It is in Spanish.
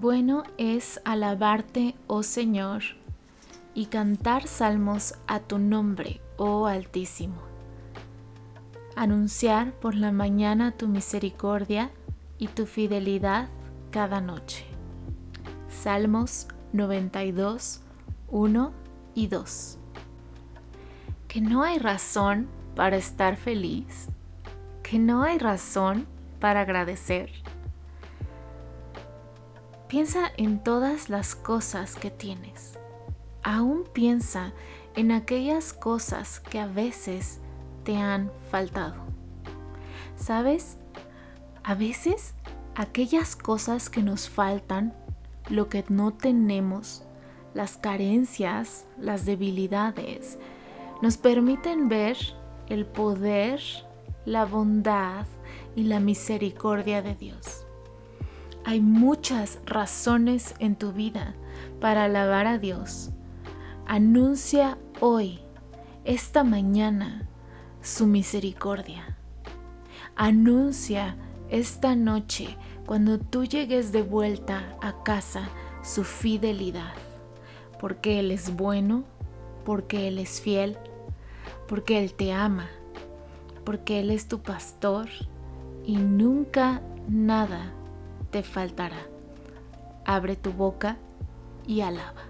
bueno es alabarte, oh Señor, y cantar salmos a tu nombre, oh Altísimo. Anunciar por la mañana tu misericordia y tu fidelidad cada noche. Salmos 92, 1 y 2. Que no hay razón para estar feliz, que no hay razón para agradecer. Piensa en todas las cosas que tienes. Aún piensa en aquellas cosas que a veces te han faltado. ¿Sabes? A veces aquellas cosas que nos faltan, lo que no tenemos, las carencias, las debilidades, nos permiten ver el poder, la bondad y la misericordia de Dios. Hay muchas razones en tu vida para alabar a Dios. Anuncia hoy, esta mañana, su misericordia. Anuncia esta noche, cuando tú llegues de vuelta a casa, su fidelidad. Porque Él es bueno, porque Él es fiel, porque Él te ama, porque Él es tu pastor y nunca nada te faltará. Abre tu boca y alaba.